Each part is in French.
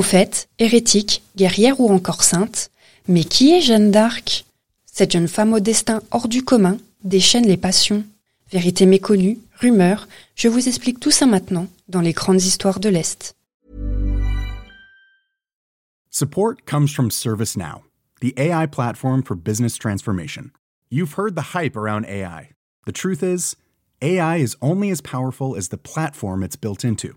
Prophète, hérétique, guerrière ou encore sainte, mais qui est Jeanne d'Arc? Cette jeune femme au destin hors du commun déchaîne les passions. Vérité méconnue, rumeurs, je vous explique tout ça maintenant dans les grandes histoires de l'Est. Support comes from ServiceNow, the AI platform for business transformation. You've heard the hype around AI. The truth is, AI is only as powerful as the platform it's built into.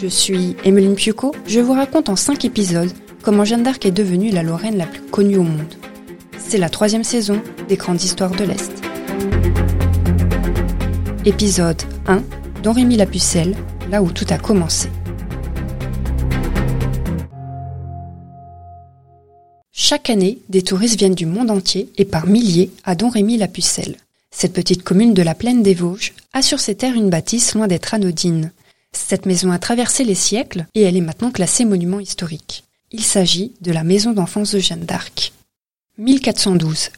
Je suis Emeline Piuco, je vous raconte en 5 épisodes comment Jeanne d'Arc est devenue la Lorraine la plus connue au monde. C'est la troisième saison des Grandes Histoires de l'Est. Épisode 1 Don Rémy la Pucelle, là où tout a commencé. Chaque année, des touristes viennent du monde entier et par milliers à Don Rémy la Pucelle. Cette petite commune de la plaine des Vosges a sur ses terres une bâtisse loin d'être anodine. Cette maison a traversé les siècles et elle est maintenant classée monument historique. Il s'agit de la maison d'enfance de Jeanne d'Arc. 1412.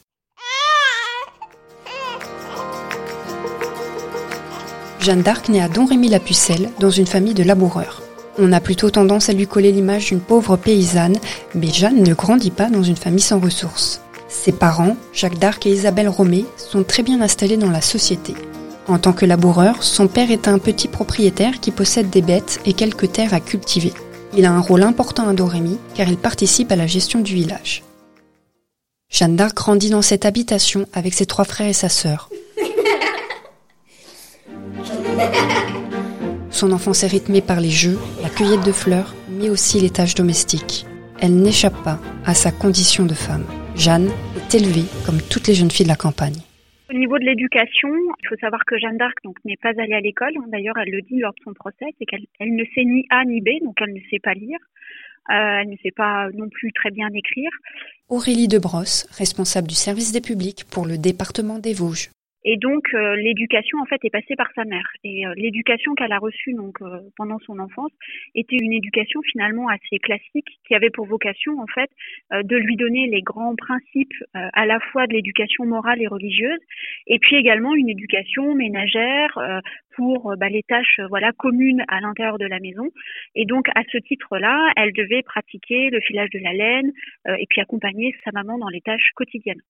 Jeanne d'Arc naît à Don Rémy-la-Pucelle dans une famille de laboureurs. On a plutôt tendance à lui coller l'image d'une pauvre paysanne, mais Jeanne ne grandit pas dans une famille sans ressources. Ses parents, Jacques d'Arc et Isabelle Romé, sont très bien installés dans la société. En tant que laboureur, son père est un petit propriétaire qui possède des bêtes et quelques terres à cultiver. Il a un rôle important à Dorémy car il participe à la gestion du village. Jeanne d'Arc grandit dans cette habitation avec ses trois frères et sa sœur. Son enfance est rythmée par les jeux, la cueillette de fleurs, mais aussi les tâches domestiques. Elle n'échappe pas à sa condition de femme. Jeanne est élevée comme toutes les jeunes filles de la campagne. Au niveau de l'éducation, il faut savoir que Jeanne d'Arc n'est pas allée à l'école. D'ailleurs, elle le dit lors de son procès, c'est qu'elle elle ne sait ni A ni B, donc elle ne sait pas lire. Euh, elle ne sait pas non plus très bien écrire. Aurélie Debrosse, responsable du service des publics pour le département des Vosges. Et donc euh, l'éducation en fait est passée par sa mère. Et euh, l'éducation qu'elle a reçue donc euh, pendant son enfance était une éducation finalement assez classique qui avait pour vocation en fait de lui donner les grands principes à la fois de l'éducation morale et religieuse, et puis également une éducation ménagère pour bah, les tâches voilà communes à l'intérieur de la maison. Et donc à ce titre-là, elle devait pratiquer le filage de la laine et puis accompagner sa maman dans les tâches quotidiennes.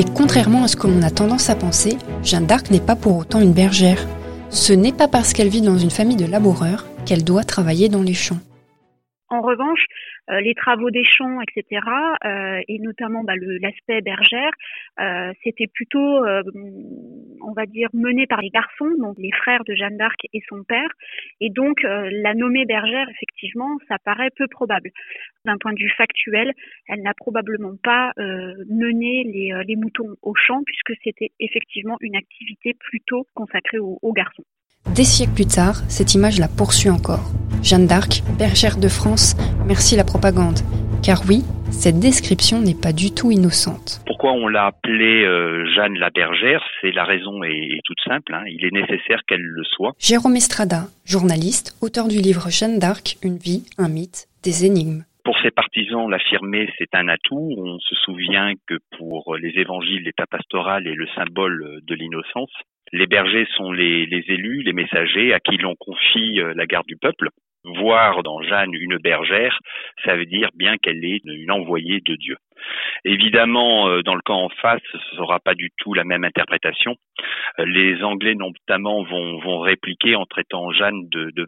Et contrairement à ce que l'on a tendance à penser, Jeanne d'Arc n'est pas pour autant une bergère. Ce n'est pas parce qu'elle vit dans une famille de laboureurs qu'elle doit travailler dans les champs. En revanche, euh, les travaux des champs, etc., euh, et notamment bah, l'aspect bergère, euh, c'était plutôt, on va dire, mené par les garçons, donc les frères de Jeanne d'Arc et son père. Et donc, la nommer bergère, effectivement, ça paraît peu probable. D'un point de vue factuel, elle n'a probablement pas mené les, les, moutons au champ, puisque c'était effectivement une activité plutôt consacrée aux garçons. Des siècles plus tard, cette image la poursuit encore. Jeanne d'Arc, bergère de France, merci la propagande. Car oui, cette description n'est pas du tout innocente. Pourquoi on l'a appelée euh, Jeanne la bergère? C'est la raison est, toute simple. Hein. Il est nécessaire qu'elle le soit. Jérôme Estrada, journaliste, auteur du livre Jeanne d'Arc, une vie, un mythe, des énigmes. Pour ses partisans, l'affirmer, c'est un atout. On se souvient que pour les évangiles, l'état pastoral est le symbole de l'innocence. Les bergers sont les, élus, les messagers à qui l'on confie euh, la garde du peuple. Voir dans Jeanne une bergère, ça veut dire bien qu'elle est une envoyée de Dieu. Évidemment, euh, dans le camp en face, ce sera pas du tout la même interprétation. Euh, les Anglais notamment vont, vont répliquer en traitant Jeanne de, de.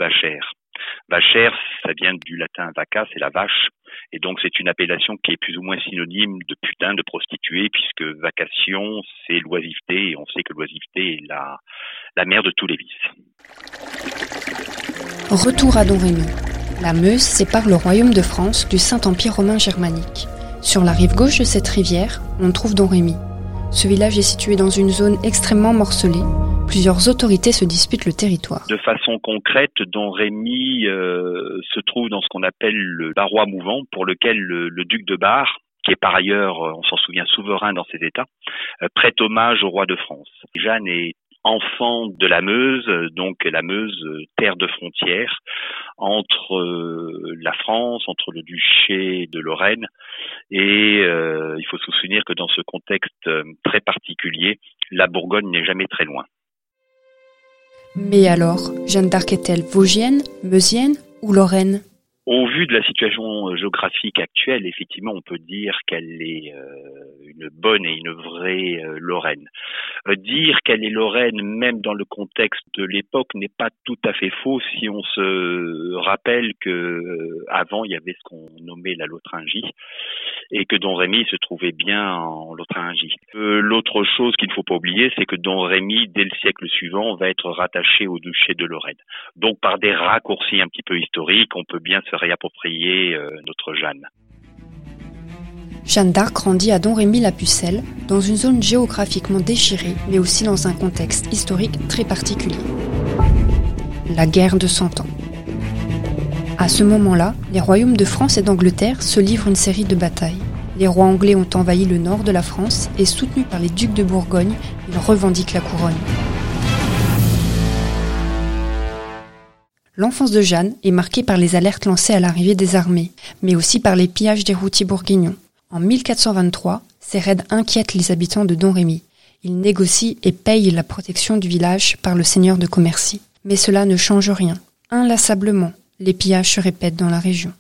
Vachère, ça vient du latin vaca, c'est la vache. Et donc c'est une appellation qui est plus ou moins synonyme de putain, de prostituée, puisque vacation, c'est l'oisiveté, et on sait que l'oisiveté est la, la mère de tous les vices. Retour à Don Rémy. La Meuse sépare le royaume de France du Saint-Empire romain germanique. Sur la rive gauche de cette rivière, on trouve Don Rémy. Ce village est situé dans une zone extrêmement morcelée, plusieurs autorités se disputent le territoire. De façon concrète, Don Rémy euh, se trouve dans ce qu'on appelle le barrois mouvant, pour lequel le, duc de Bar, qui est par ailleurs, euh, on s'en souvient, souverain dans ses États, euh, prête hommage au roi de France. Jeanne est enfant de la Meuse, donc la Meuse, terre de frontière entre la France, entre le duché de Lorraine, et il faut se souvenir que dans ce contexte très particulier, la Bourgogne n'est jamais très loin. Mais alors, Jeanne d'Arc est-elle vosgienne, meusienne ou lorraine? Au vu de la situation euh, géographique actuelle, effectivement, on peut dire qu'elle est euh, une bonne et une vraie euh, Lorraine. dire qu'elle est Lorraine, même dans le contexte de l'époque, n'est pas tout à fait faux si on se rappelle que avant il y avait ce qu'on nommait la Lotringie et que Don Rémy se trouvait bien en Lotringie. L'autre chose qu'il ne faut pas oublier, c'est que Don Rémy, dès le siècle suivant, va être rattaché au duché de Lorraine. Donc, par des raccourcis un petit peu historiques, on peut bien se réapproprier euh, notre Jeanne. Jeanne d'Arc grandit à Don Rémy la Pucelle, dans une zone géographiquement déchirée, mais aussi dans un contexte historique très particulier. La guerre de Cent Ans. À ce moment-là, les royaumes de France et d'Angleterre se livrent une série de batailles. Les rois anglais ont envahi le nord de la France et soutenus par les ducs de Bourgogne, ils revendiquent la couronne. L'enfance de Jeanne est marquée par les alertes lancées à l'arrivée des armées, mais aussi par les pillages des routiers bourguignons. En 1423, ces raids inquiètent les habitants de Don Rémy. Ils négocient et payent la protection du village par le seigneur de Commercy. Mais cela ne change rien. Inlassablement, les pillages se répètent dans la région.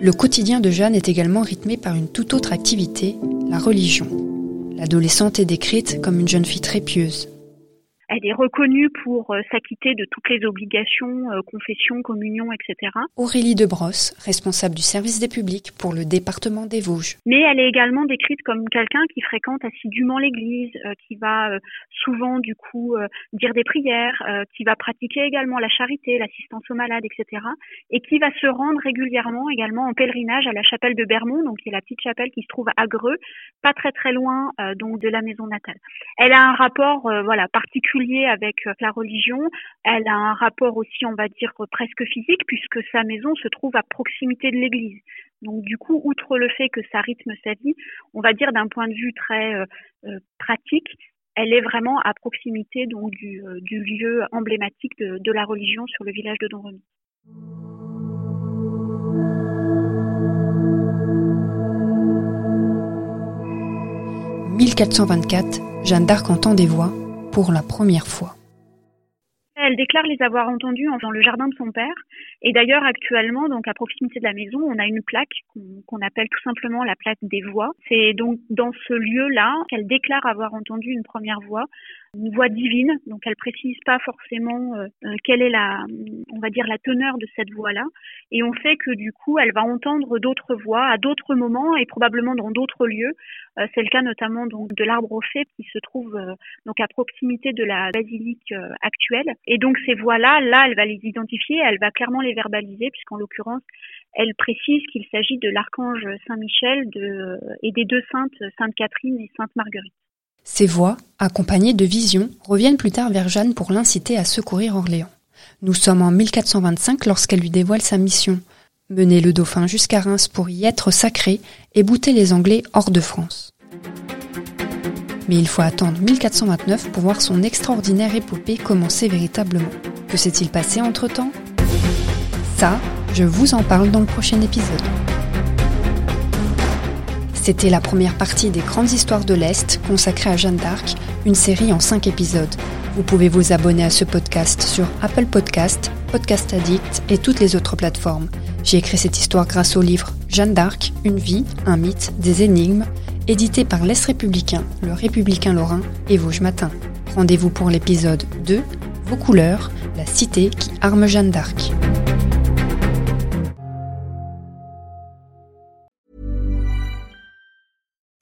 Le quotidien de Jeanne est également rythmé par une toute autre activité, la religion. L'adolescente est décrite comme une jeune fille très pieuse, elle est reconnue pour euh, s'acquitter de toutes les obligations, euh, confession, communion, etc. Aurélie Debrosse, responsable du service des publics pour le département des Vosges. Mais elle est également décrite comme quelqu'un qui fréquente assidûment l'église, euh, qui va souvent du coup dire des prières, qui va pratiquer également la charité, l'assistance aux malades, etc. Et qui va se rendre régulièrement également en pèlerinage à la chapelle de Bermont, donc qui est la petite chapelle qui se trouve à Greux, pas très très loin donc de la maison natale. Elle a un rapport voilà particulier avec euh, la religion. Elle a un rapport aussi, on va dire, presque physique, puisque sa maison se trouve à proximité de l'église. Donc du coup, outre le fait que ça rythme sa vie, on va dire d'un point de vue très euh, euh, pratique, elle est vraiment à proximité donc du, lieu emblématique de, la religion sur le village de Don Remy. « 1424, Jeanne d'Arc entend des voix pour la première fois. Elle déclare les avoir entendus dans le jardin de son père. Et d'ailleurs, actuellement, donc à proximité de la maison, on a une plaque qu'on appelle tout simplement la plaque des voix. C'est donc dans ce lieu-là qu'elle déclare avoir entendu une première voix une voix divine, donc elle précise pas forcément euh, euh, quelle est la, on va dire la teneur de cette voix-là, et on sait que du coup elle va entendre d'autres voix à d'autres moments et probablement dans d'autres lieux. Euh, c'est le cas notamment donc de l'arbre au fait qui se trouve donc à proximité de la basilique actuelle, et donc ces voix-là, là elle va les identifier, elle va clairement les verbaliser puisqu'en l'occurrence elle précise qu'il s'agit de l'archange Saint Michel de, et des deux saintes Sainte Catherine et Sainte Marguerite. Ces voix, accompagnées de visions, reviennent plus tard vers Jeanne pour l'inciter à secourir Orléans. Nous sommes en 1425 lorsqu'elle lui dévoile sa mission, mener le dauphin jusqu'à Reims pour y être sacré et bouter les Anglais hors de France. Mais il faut attendre 1429 pour voir son extraordinaire épopée commencer véritablement. Que s'est-il passé entre-temps? Ça, je vous en parle dans le prochain épisode. C'était la première partie des grandes histoires de l'Est consacrée à Jeanne d'Arc, une série en 5 épisodes. Vous pouvez vous abonner à ce podcast sur Apple Podcast, Podcast Addict et toutes les autres plateformes. J'ai écrit cette histoire grâce au livre Jeanne d'Arc, une vie, un mythe, des énigmes, édité par l'Est républicain, le républicain lorrain et Vosges Matin. Rendez-vous pour l'épisode 2, Vos couleurs, la cité qui arme Jeanne d'Arc.